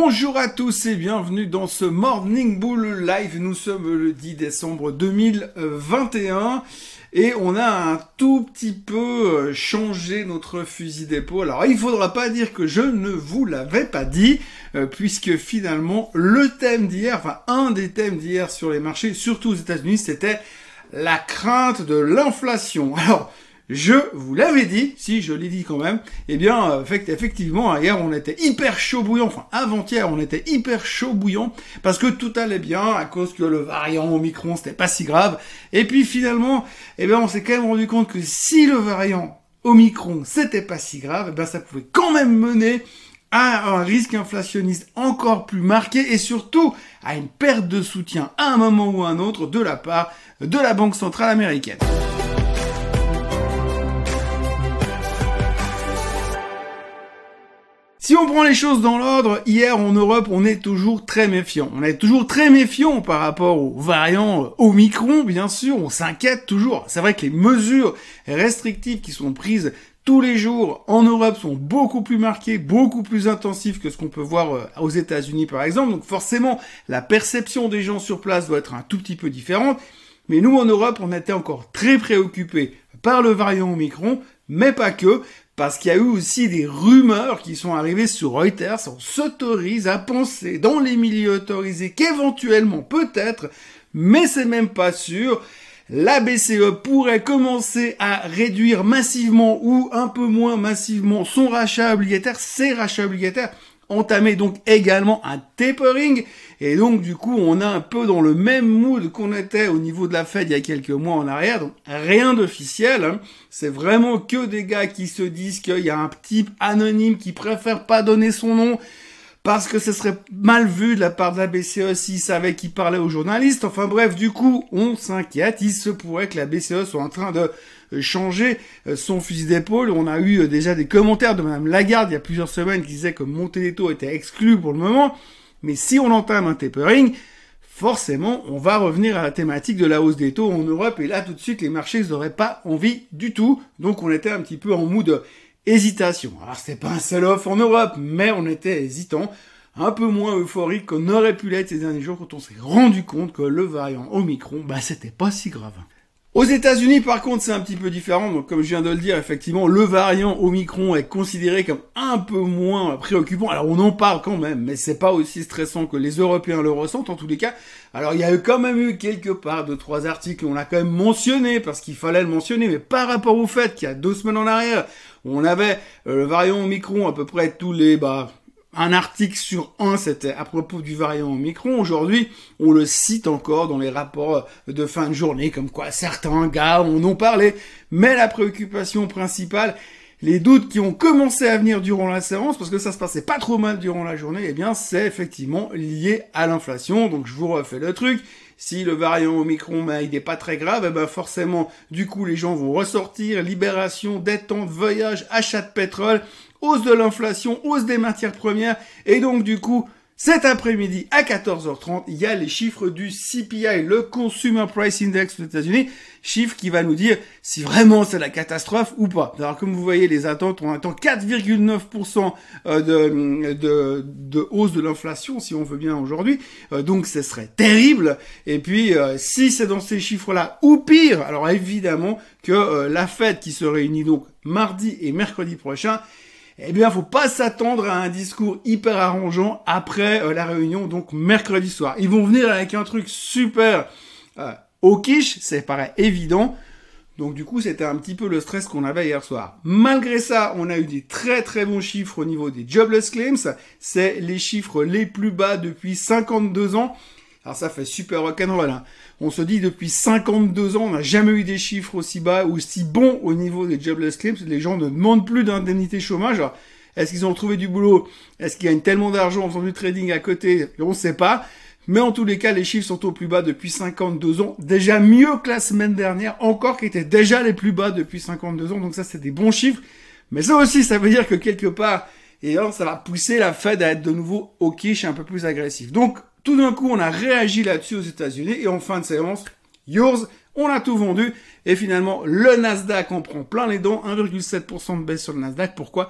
Bonjour à tous et bienvenue dans ce Morning Bull Live. Nous sommes le 10 décembre 2021 et on a un tout petit peu euh, changé notre fusil d'épaule. Alors il faudra pas dire que je ne vous l'avais pas dit euh, puisque finalement le thème d'hier, enfin un des thèmes d'hier sur les marchés, surtout aux États-Unis, c'était la crainte de l'inflation. Alors je vous l'avais dit, si je l'ai dit quand même, eh bien, euh, effectivement, hier on était hyper chaud bouillant, enfin avant-hier on était hyper chaud bouillant, parce que tout allait bien, à cause que le variant Omicron c'était pas si grave, et puis finalement, eh bien on s'est quand même rendu compte que si le variant Omicron c'était pas si grave, eh bien ça pouvait quand même mener à un risque inflationniste encore plus marqué et surtout à une perte de soutien à un moment ou à un autre de la part de la Banque Centrale Américaine. Si on prend les choses dans l'ordre, hier en Europe, on est toujours très méfiant. On est toujours très méfiant par rapport aux variants euh, Omicron, bien sûr. On s'inquiète toujours. C'est vrai que les mesures restrictives qui sont prises tous les jours en Europe sont beaucoup plus marquées, beaucoup plus intensives que ce qu'on peut voir euh, aux États-Unis par exemple. Donc forcément, la perception des gens sur place doit être un tout petit peu différente. Mais nous en Europe, on était encore très préoccupés par le variant Omicron, mais pas que, parce qu'il y a eu aussi des rumeurs qui sont arrivées sur Reuters. On s'autorise à penser dans les milieux autorisés qu'éventuellement, peut-être, mais c'est même pas sûr, la BCE pourrait commencer à réduire massivement ou un peu moins massivement son rachat obligataire, ses rachats obligataires, entamer donc également un tapering et donc du coup on a un peu dans le même mood qu'on était au niveau de la Fed il y a quelques mois en arrière, donc rien d'officiel, hein. c'est vraiment que des gars qui se disent qu'il y a un type anonyme qui préfère pas donner son nom parce que ce serait mal vu de la part de la BCE s'il savait qu'il parlait aux journalistes. Enfin bref, du coup, on s'inquiète. Il se pourrait que la BCE soit en train de euh, changer euh, son fusil d'épaule. On a eu euh, déjà des commentaires de Madame Lagarde il y a plusieurs semaines qui disaient que monter les taux était exclu pour le moment. Mais si on entame un tapering, forcément, on va revenir à la thématique de la hausse des taux en Europe. Et là, tout de suite, les marchés n'auraient pas envie du tout. Donc, on était un petit peu en mood hésitation. Alors, c'est pas un sell-off en Europe, mais on était hésitant. Un peu moins euphorique qu'on aurait pu l'être ces derniers jours quand on s'est rendu compte que le variant Omicron, bah, c'était pas si grave. Aux États-Unis, par contre, c'est un petit peu différent. Donc, comme je viens de le dire, effectivement, le variant Omicron est considéré comme un peu moins préoccupant. Alors, on en parle quand même, mais c'est pas aussi stressant que les Européens le ressentent en tous les cas. Alors, il y a eu quand même eu quelque part deux, trois articles, on l'a quand même mentionné parce qu'il fallait le mentionner, mais par rapport au fait qu'il y a deux semaines en arrière, on avait euh, le variant Omicron à peu près tous les, bah, un article sur un, c'était à propos du variant Omicron. Aujourd'hui, on le cite encore dans les rapports de fin de journée, comme quoi certains gars en ont parlé. Mais la préoccupation principale, les doutes qui ont commencé à venir durant la séance, parce que ça se passait pas trop mal durant la journée, eh bien, c'est effectivement lié à l'inflation. Donc, je vous refais le truc. Si le variant Omicron, ben, il n'est pas très grave, eh ben, forcément, du coup, les gens vont ressortir, libération, détente, voyage, achat de pétrole, hausse de l'inflation, hausse des matières premières, et donc du coup, cet après-midi à 14h30, il y a les chiffres du CPI, le Consumer Price Index aux États-Unis, chiffre qui va nous dire si vraiment c'est la catastrophe ou pas. Alors comme vous voyez, les attentes, on attend 4,9% euh, de, de, de, hausse de l'inflation, si on veut bien aujourd'hui. Euh, donc ce serait terrible. Et puis euh, si c'est dans ces chiffres-là, ou pire, alors évidemment que la Fed qui se réunit donc mardi et mercredi prochain, eh bien, faut pas s'attendre à un discours hyper arrangeant après euh, la réunion, donc mercredi soir. Ils vont venir avec un truc super euh, au quiche, c'est paraît évident. Donc du coup, c'était un petit peu le stress qu'on avait hier soir. Malgré ça, on a eu des très très bons chiffres au niveau des jobless claims. C'est les chiffres les plus bas depuis 52 ans. Alors ça fait super rock'n'roll. Hein. On se dit depuis 52 ans, on n'a jamais eu des chiffres aussi bas, ou aussi bons au niveau des jobless claims. Les gens ne demandent plus d'indemnité chômage. Est-ce qu'ils ont trouvé du boulot? Est-ce qu'ils gagnent tellement d'argent en faisant du trading à côté? On ne sait pas. Mais en tous les cas, les chiffres sont au plus bas depuis 52 ans. Déjà mieux que la semaine dernière, encore qui étaient déjà les plus bas depuis 52 ans. Donc ça, c'est des bons chiffres. Mais ça aussi, ça veut dire que quelque part, et eh ça va pousser la Fed à être de nouveau au quiche un peu plus agressif. Donc, tout d'un coup, on a réagi là-dessus aux États-Unis et en fin de séance, yours, on a tout vendu et finalement, le Nasdaq en prend plein les dents, 1,7% de baisse sur le Nasdaq. Pourquoi?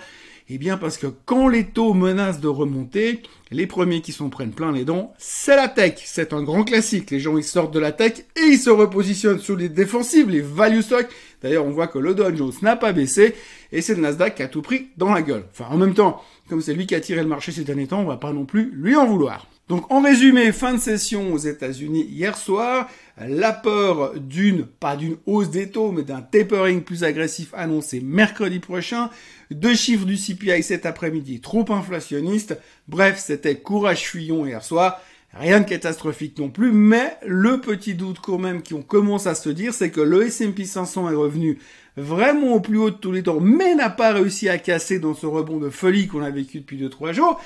Eh bien parce que quand les taux menacent de remonter, les premiers qui s'en prennent plein les dents, c'est la tech. C'est un grand classique. Les gens ils sortent de la tech et ils se repositionnent sur les défensives, les value stocks. D'ailleurs, on voit que le Dow Jones n'a pas baissé et c'est le Nasdaq qui a tout pris dans la gueule. Enfin, en même temps, comme c'est lui qui a tiré le marché ces derniers temps, on va pas non plus lui en vouloir. Donc en résumé, fin de session aux États-Unis hier soir, la peur d'une, pas d'une hausse des taux, mais d'un tapering plus agressif annoncé mercredi prochain, deux chiffres du CPI cet après-midi trop inflationnistes, bref, c'était courage fuyons hier soir, Rien de catastrophique non plus, mais le petit doute quand même qu'on commence à se dire, c'est que le S&P 500 est revenu vraiment au plus haut de tous les temps, mais n'a pas réussi à casser dans ce rebond de folie qu'on a vécu depuis 2-3 jours.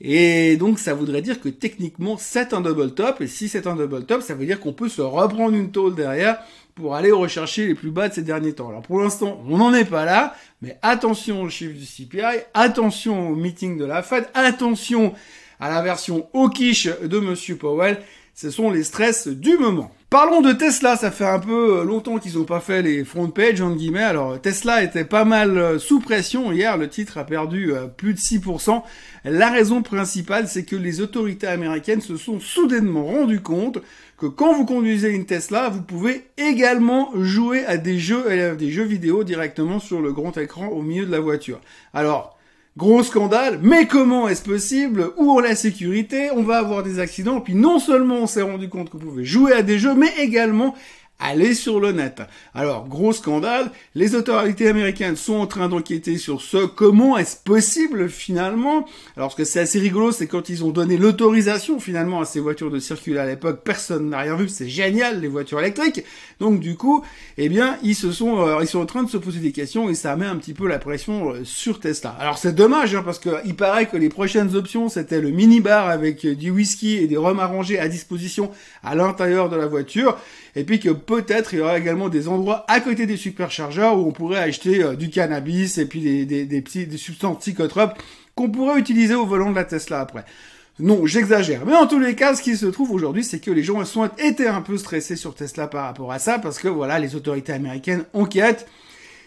Et donc ça voudrait dire que techniquement c'est un double top, et si c'est un double top, ça veut dire qu'on peut se reprendre une tôle derrière pour aller rechercher les plus bas de ces derniers temps. Alors pour l'instant, on n'en est pas là, mais attention au chiffre du CPI, attention au meeting de la Fed, attention à la version hawkish de Monsieur Powell, ce sont les stress du moment. Parlons de Tesla, ça fait un peu euh, longtemps qu'ils n'ont pas fait les front page, entre guillemets. Alors Tesla était pas mal euh, sous pression hier, le titre a perdu euh, plus de 6%. La raison principale, c'est que les autorités américaines se sont soudainement rendu compte que quand vous conduisez une Tesla, vous pouvez également jouer à des jeux, à des jeux vidéo directement sur le grand écran au milieu de la voiture. Alors, Gros scandale, mais comment est-ce possible? Où est la sécurité? On va avoir des accidents. Puis non seulement on s'est rendu compte vous pouvez jouer à des jeux, mais également aller sur le net. Alors, gros scandale, les autorités américaines sont en train d'enquêter sur ce. Comment est-ce possible finalement? Alors, ce que c'est assez rigolo, c'est quand ils ont donné l'autorisation finalement à ces voitures de circuler à l'époque, personne n'a rien vu. C'est génial, les voitures électriques. Donc, du coup, eh bien, ils se sont, euh, ils sont en train de se poser des questions et ça met un petit peu la pression euh, sur Tesla. Alors, c'est dommage hein, parce que il paraît que les prochaines options c'était le mini-bar avec euh, du whisky et des rhums arrangés à disposition à l'intérieur de la voiture et puis que peut-être il y aura également des endroits à côté des superchargeurs où on pourrait acheter euh, du cannabis et puis des, des, des, petits, des substances psychotropes qu'on pourrait utiliser au volant de la Tesla après. Non, j'exagère. Mais en tous les cas, ce qui se trouve aujourd'hui, c'est que les gens sont été un peu stressés sur Tesla par rapport à ça, parce que voilà, les autorités américaines enquêtent.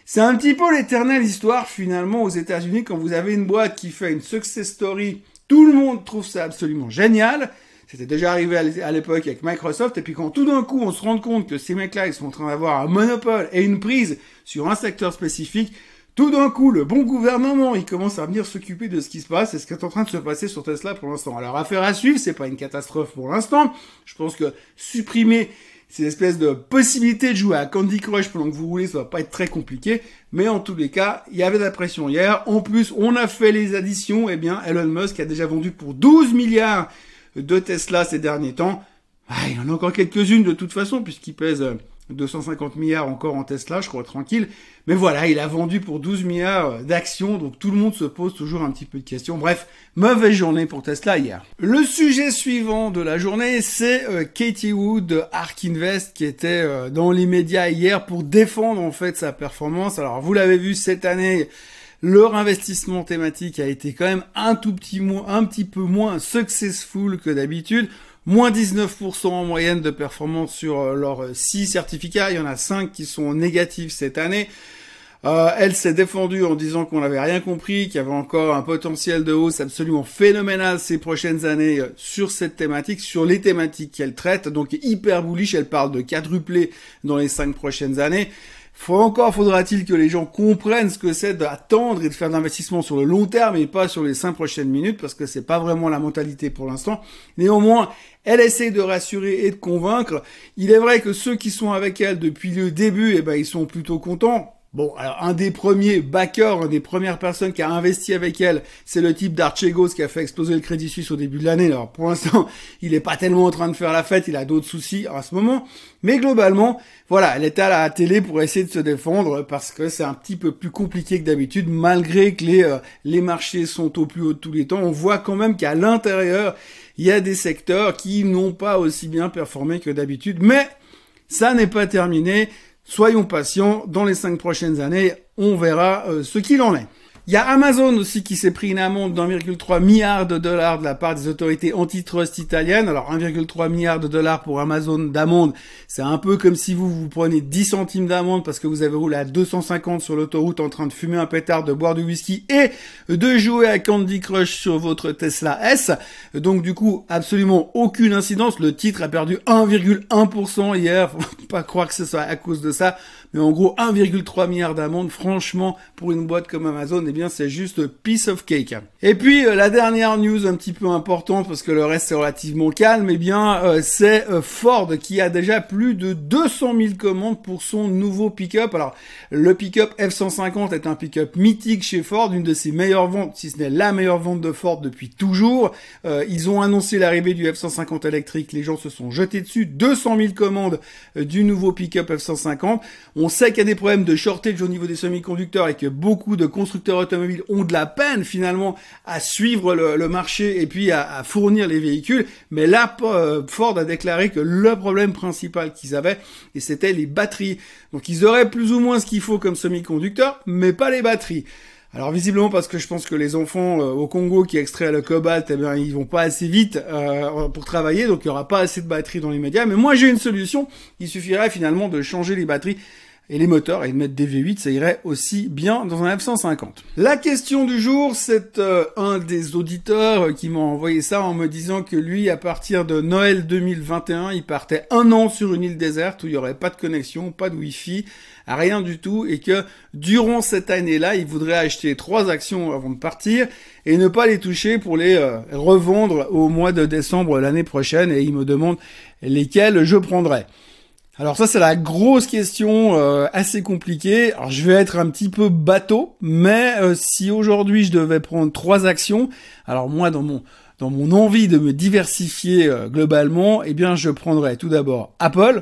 C'est un petit peu l'éternelle histoire finalement aux États-Unis quand vous avez une boîte qui fait une success story, tout le monde trouve ça absolument génial. C'était déjà arrivé à l'époque avec Microsoft, et puis quand tout d'un coup on se rend compte que ces mecs-là, ils sont en train d'avoir un monopole et une prise sur un secteur spécifique, tout d'un coup, le bon gouvernement, il commence à venir s'occuper de ce qui se passe et ce qui est en train de se passer sur Tesla pour l'instant. Alors, affaire à suivre, c'est pas une catastrophe pour l'instant. Je pense que supprimer ces espèces de possibilités de jouer à Candy Crush pendant que vous roulez, ça va pas être très compliqué. Mais en tous les cas, il y avait de la pression hier. En plus, on a fait les additions. Eh bien, Elon Musk a déjà vendu pour 12 milliards de Tesla ces derniers temps. Ah, il en a encore quelques-unes de toute façon, puisqu'il pèse 250 milliards encore en Tesla, je crois, tranquille. Mais voilà, il a vendu pour 12 milliards d'actions, donc tout le monde se pose toujours un petit peu de questions. Bref, mauvaise journée pour Tesla hier. Le sujet suivant de la journée, c'est euh, Katie Wood Ark Invest qui était euh, dans les médias hier pour défendre en fait sa performance. Alors vous l'avez vu cette année, leur investissement thématique a été quand même un tout petit, un petit peu moins successful que d'habitude. Moins 19% en moyenne de performance sur euh, leurs 6 certificats. Il y en a 5 qui sont négatifs cette année. Euh, elle s'est défendue en disant qu'on n'avait rien compris, qu'il y avait encore un potentiel de hausse absolument phénoménal ces prochaines années euh, sur cette thématique, sur les thématiques qu'elle traite. Donc hyper bullish, elle parle de quadrupler dans les 5 prochaines années. Encore faudra-t-il que les gens comprennent ce que c'est d'attendre et de faire d'investissement sur le long terme et pas sur les cinq prochaines minutes parce que c'est pas vraiment la mentalité pour l'instant. Néanmoins, elle essaie de rassurer et de convaincre. Il est vrai que ceux qui sont avec elle depuis le début, eh ben, ils sont plutôt contents. Bon, alors un des premiers backers, une des premières personnes qui a investi avec elle, c'est le type d'Archegos qui a fait exploser le Crédit Suisse au début de l'année. Alors pour l'instant, il est pas tellement en train de faire la fête, il a d'autres soucis à ce moment. Mais globalement, voilà, elle était à la télé pour essayer de se défendre parce que c'est un petit peu plus compliqué que d'habitude, malgré que les, euh, les marchés sont au plus haut de tous les temps. On voit quand même qu'à l'intérieur, il y a des secteurs qui n'ont pas aussi bien performé que d'habitude. Mais ça n'est pas terminé. Soyons patients, dans les cinq prochaines années, on verra euh, ce qu'il en est. Il y a Amazon aussi qui s'est pris une amende d'1,3 milliard de dollars de la part des autorités antitrust italiennes. Alors 1,3 milliard de dollars pour Amazon d'amende, c'est un peu comme si vous vous prenez 10 centimes d'amende parce que vous avez roulé à 250 sur l'autoroute en train de fumer un pétard, de boire du whisky et de jouer à Candy Crush sur votre Tesla S. Donc du coup, absolument aucune incidence. Le titre a perdu 1,1% hier. Faut pas croire que ce soit à cause de ça. Mais en gros, 1,3 milliard d'amende, franchement, pour une boîte comme Amazon, eh bien, c'est juste piece of cake. Et puis, euh, la dernière news un petit peu importante, parce que le reste est relativement calme, eh bien, euh, c'est euh, Ford qui a déjà plus de 200 000 commandes pour son nouveau pick-up. Alors, le pick-up F-150 est un pick-up mythique chez Ford, une de ses meilleures ventes, si ce n'est la meilleure vente de Ford depuis toujours. ils ont annoncé l'arrivée du F-150 électrique, les gens se sont jetés dessus. 200 000 commandes du nouveau pick-up F-150. On sait qu'il y a des problèmes de shortage au niveau des semi-conducteurs et que beaucoup de constructeurs automobiles ont de la peine finalement à suivre le, marché et puis à, fournir les véhicules. Mais là, euh, Ford a déclaré que le problème principal qu'ils avaient, et c'était les batteries. Donc ils auraient plus ou moins ce qu'il faut comme semi-conducteurs, mais pas les batteries. Alors visiblement parce que je pense que les enfants euh, au Congo qui extraient le cobalt, eh bien ils vont pas assez vite euh, pour travailler, donc il y aura pas assez de batteries dans les médias. Mais moi j'ai une solution. Il suffirait finalement de changer les batteries et les moteurs et de mettre des V8, ça irait aussi bien dans un F-150. La question du jour, c'est euh, un des auditeurs qui m'a envoyé ça en me disant que lui, à partir de Noël 2021, il partait un an sur une île déserte où il n'y aurait pas de connexion, pas de Wi-Fi, rien du tout, et que durant cette année-là, il voudrait acheter trois actions avant de partir et ne pas les toucher pour les euh, revendre au mois de décembre l'année prochaine, et il me demande lesquelles je prendrais. Alors ça c'est la grosse question euh, assez compliquée. Alors je vais être un petit peu bateau, mais euh, si aujourd'hui je devais prendre trois actions, alors moi dans mon dans mon envie de me diversifier euh, globalement, eh bien je prendrais tout d'abord Apple.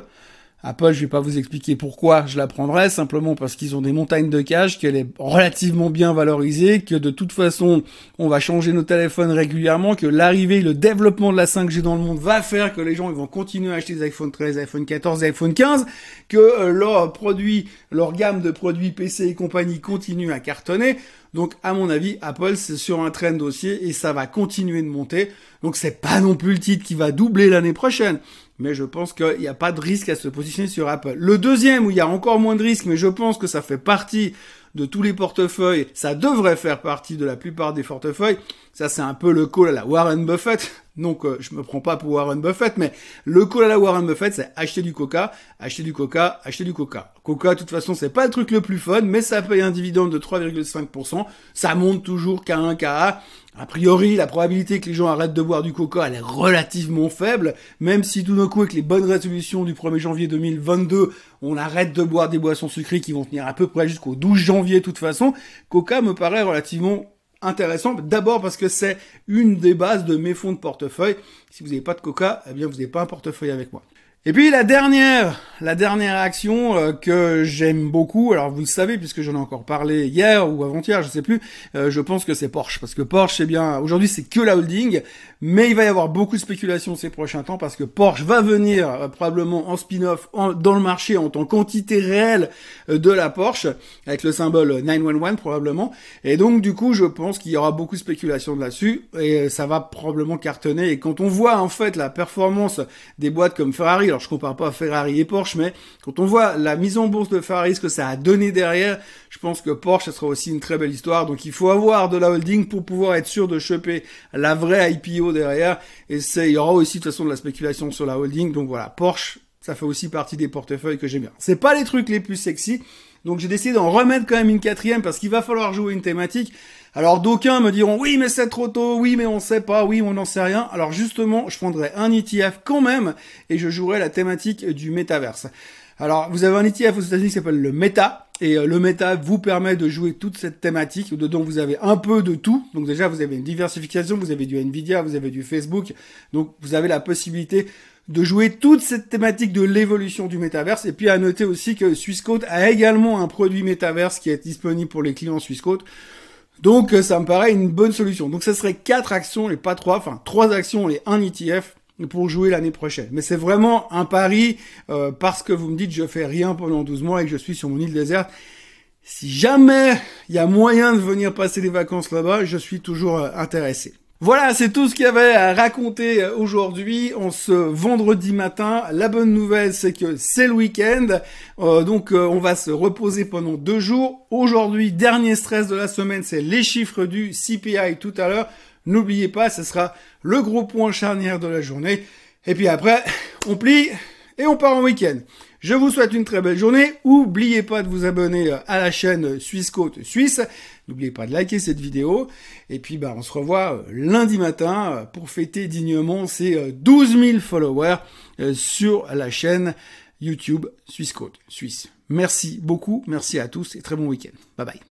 Apple, je vais pas vous expliquer pourquoi je la prendrais, simplement parce qu'ils ont des montagnes de cash, qu'elle est relativement bien valorisée, que de toute façon, on va changer nos téléphones régulièrement, que l'arrivée, le développement de la 5G dans le monde va faire que les gens vont continuer à acheter des iPhone 13, iPhone 14, iPhone 15, que euh, leurs produits, leur gamme de produits PC et compagnie continue à cartonner. Donc, à mon avis, Apple, c'est sur un train dossier et ça va continuer de monter. Donc, c'est pas non plus le titre qui va doubler l'année prochaine mais je pense qu'il n'y a pas de risque à se positionner sur Apple. Le deuxième où il y a encore moins de risques, mais je pense que ça fait partie de tous les portefeuilles, ça devrait faire partie de la plupart des portefeuilles. Ça, c'est un peu le call à la Warren Buffett. Donc, euh, je me prends pas pour Warren Buffett, mais le call à la Warren Buffett, c'est acheter du Coca, acheter du Coca, acheter du Coca. Coca, de toute façon, c'est pas le truc le plus fun, mais ça paye un dividende de 3,5%. Ça monte toujours K1, K1. A priori, la probabilité que les gens arrêtent de boire du coca, elle est relativement faible, même si tout d'un coup, avec les bonnes résolutions du 1er janvier 2022, on arrête de boire des boissons sucrées qui vont tenir à peu près jusqu'au 12 janvier de toute façon, coca me paraît relativement intéressant. D'abord parce que c'est une des bases de mes fonds de portefeuille. Si vous n'avez pas de coca, eh bien vous n'avez pas un portefeuille avec moi. Et puis la dernière, la dernière action euh, que j'aime beaucoup, alors vous le savez puisque j'en ai encore parlé hier ou avant-hier, je sais plus, euh, je pense que c'est Porsche parce que Porsche c'est bien, aujourd'hui c'est que la holding, mais il va y avoir beaucoup de spéculation ces prochains temps parce que Porsche va venir euh, probablement en spin-off dans le marché en tant qu'entité réelle de la Porsche avec le symbole 911 probablement, et donc du coup je pense qu'il y aura beaucoup de spéculation là-dessus et ça va probablement cartonner. Et quand on voit en fait la performance des boîtes comme Ferrari alors je compare pas Ferrari et Porsche, mais quand on voit la mise en bourse de Ferrari, ce que ça a donné derrière, je pense que Porsche, ça sera aussi une très belle histoire. Donc il faut avoir de la holding pour pouvoir être sûr de choper la vraie IPO derrière. Et c'est, il y aura aussi de toute façon de la spéculation sur la holding. Donc voilà, Porsche, ça fait aussi partie des portefeuilles que j'aime bien. C'est pas les trucs les plus sexy. Donc j'ai décidé d'en remettre quand même une quatrième parce qu'il va falloir jouer une thématique. Alors d'aucuns me diront oui mais c'est trop tôt, oui mais on sait pas, oui on n'en sait rien. Alors justement je prendrai un ETF quand même et je jouerai la thématique du métaverse. Alors vous avez un ETF aux États-Unis qui s'appelle le Meta et euh, le Meta vous permet de jouer toute cette thématique. Dedans vous avez un peu de tout. Donc déjà vous avez une diversification, vous avez du Nvidia, vous avez du Facebook. Donc vous avez la possibilité de jouer toute cette thématique de l'évolution du métaverse. Et puis à noter aussi que Swissquote a également un produit métaverse qui est disponible pour les clients Swissquote. Donc euh, ça me paraît une bonne solution. Donc ça serait quatre actions et pas trois, enfin trois actions et un ETF pour jouer l'année prochaine. Mais c'est vraiment un pari euh, parce que vous me dites je fais rien pendant 12 mois et que je suis sur mon île déserte. Si jamais il y a moyen de venir passer les vacances là-bas, je suis toujours euh, intéressé. Voilà, c'est tout ce qu'il y avait à raconter euh, aujourd'hui, en ce vendredi matin. La bonne nouvelle, c'est que c'est le week-end, euh, donc on va se reposer pendant deux jours. Aujourd'hui, dernier stress de la semaine, c'est les chiffres du CPI tout à l'heure. N'oubliez pas, ce sera le gros point charnière de la journée. Et puis après, on plie et on part en week-end. Je vous souhaite une très belle journée. N'oubliez pas de vous abonner à la chaîne Suisse Côte Suisse. N'oubliez pas de liker cette vidéo. Et puis, bah, on se revoit lundi matin pour fêter dignement ces 12 000 followers euh, sur la chaîne YouTube Suisse Côte Suisse. Merci beaucoup. Merci à tous et très bon week-end. Bye bye.